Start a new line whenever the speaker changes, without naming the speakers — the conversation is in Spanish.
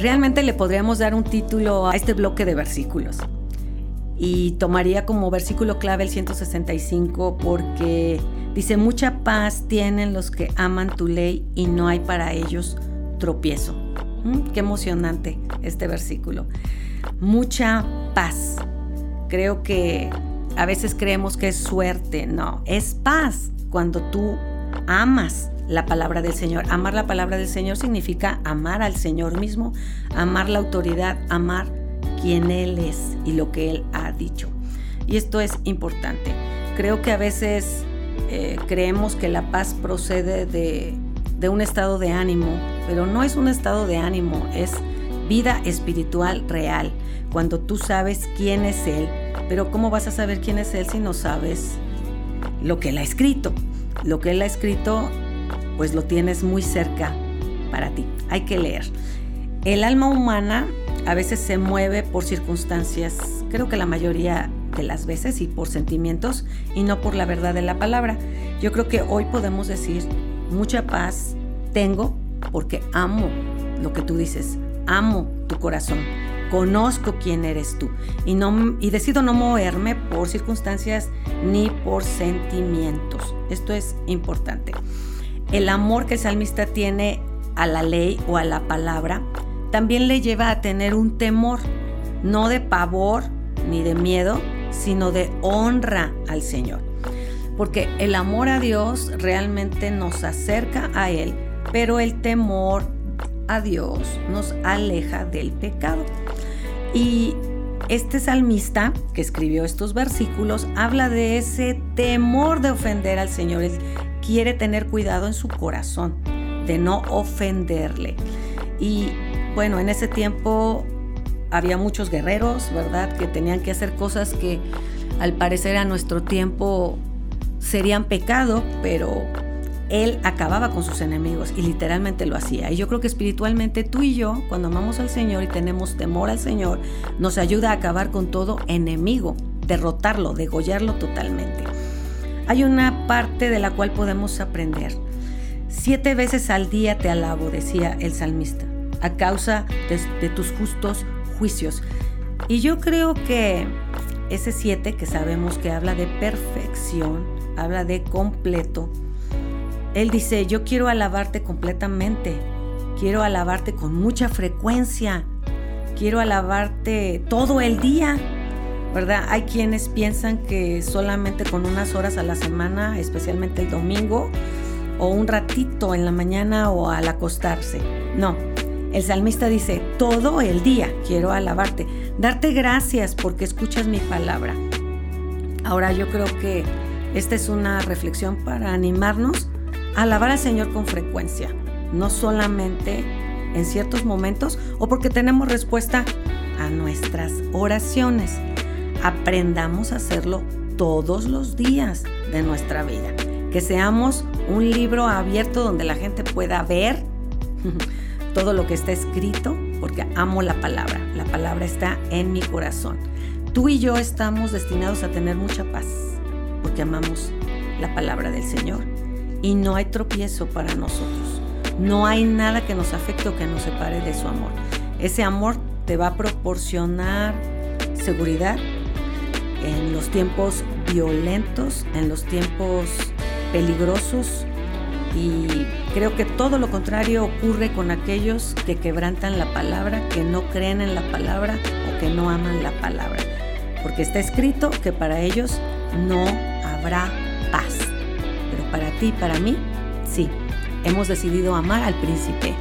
Realmente le podríamos dar un título a este bloque de versículos. Y tomaría como versículo clave el 165 porque dice, mucha paz tienen los que aman tu ley y no hay para ellos tropiezo. Mm, qué emocionante este versículo. Mucha paz. Creo que a veces creemos que es suerte. No, es paz cuando tú amas la palabra del Señor. Amar la palabra del Señor significa amar al Señor mismo, amar la autoridad, amar quien Él es y lo que Él ha dicho. Y esto es importante. Creo que a veces eh, creemos que la paz procede de, de un estado de ánimo, pero no es un estado de ánimo, es vida espiritual real, cuando tú sabes quién es Él. Pero ¿cómo vas a saber quién es Él si no sabes lo que Él ha escrito? Lo que Él ha escrito pues lo tienes muy cerca para ti. Hay que leer. El alma humana a veces se mueve por circunstancias, creo que la mayoría de las veces y por sentimientos y no por la verdad de la palabra. Yo creo que hoy podemos decir, mucha paz tengo porque amo lo que tú dices, amo tu corazón, conozco quién eres tú y, no, y decido no moverme por circunstancias ni por sentimientos. Esto es importante el amor que el salmista tiene a la ley o a la palabra, también le lleva a tener un temor, no de pavor ni de miedo, sino de honra al Señor. Porque el amor a Dios realmente nos acerca a Él, pero el temor a Dios nos aleja del pecado. Y este salmista que escribió estos versículos habla de ese temor de ofender al Señor, quiere tener cuidado en su corazón de no ofenderle. Y bueno, en ese tiempo había muchos guerreros, ¿verdad? Que tenían que hacer cosas que al parecer a nuestro tiempo serían pecado, pero él acababa con sus enemigos y literalmente lo hacía. Y yo creo que espiritualmente tú y yo, cuando amamos al Señor y tenemos temor al Señor, nos ayuda a acabar con todo enemigo, derrotarlo, degollarlo totalmente hay una parte de la cual podemos aprender. Siete veces al día te alabo, decía el salmista, a causa de, tus justos juicios. Y yo creo que ese siete que sabemos que habla de perfección, habla de completo, él dice, yo quiero alabarte completamente, quiero alabarte con mucha frecuencia, quiero alabarte todo el día. ¿verdad? Hay quienes piensan que solamente con unas horas a la semana, especialmente el domingo, o un ratito en la mañana o al acostarse. No, el salmista dice, todo el día quiero alabarte, darte gracias porque escuchas mi palabra. Ahora yo creo que esta es una reflexión para animarnos alabar al Señor con frecuencia, no solamente en ciertos momentos o porque tenemos respuesta a nuestras oraciones aprendamos a hacerlo todos los días de nuestra vida. Que seamos un libro abierto donde la gente pueda ver todo lo que está escrito, porque amo la palabra. La palabra está en mi corazón. Tú y yo estamos destinados a tener mucha paz, porque amamos la palabra del Señor. Y no hay tropiezo para nosotros. No hay nada que nos afecte o que nos separe de su amor. Ese amor te va a proporcionar seguridad, en los tiempos violentos, en los tiempos peligrosos y creo que todo lo contrario ocurre con aquellos que quebrantan la palabra, que no creen en la palabra o que no aman la palabra. Porque está escrito que para ellos no habrá paz. Para ti, para mí, sí, hemos decidido amar al príncipe.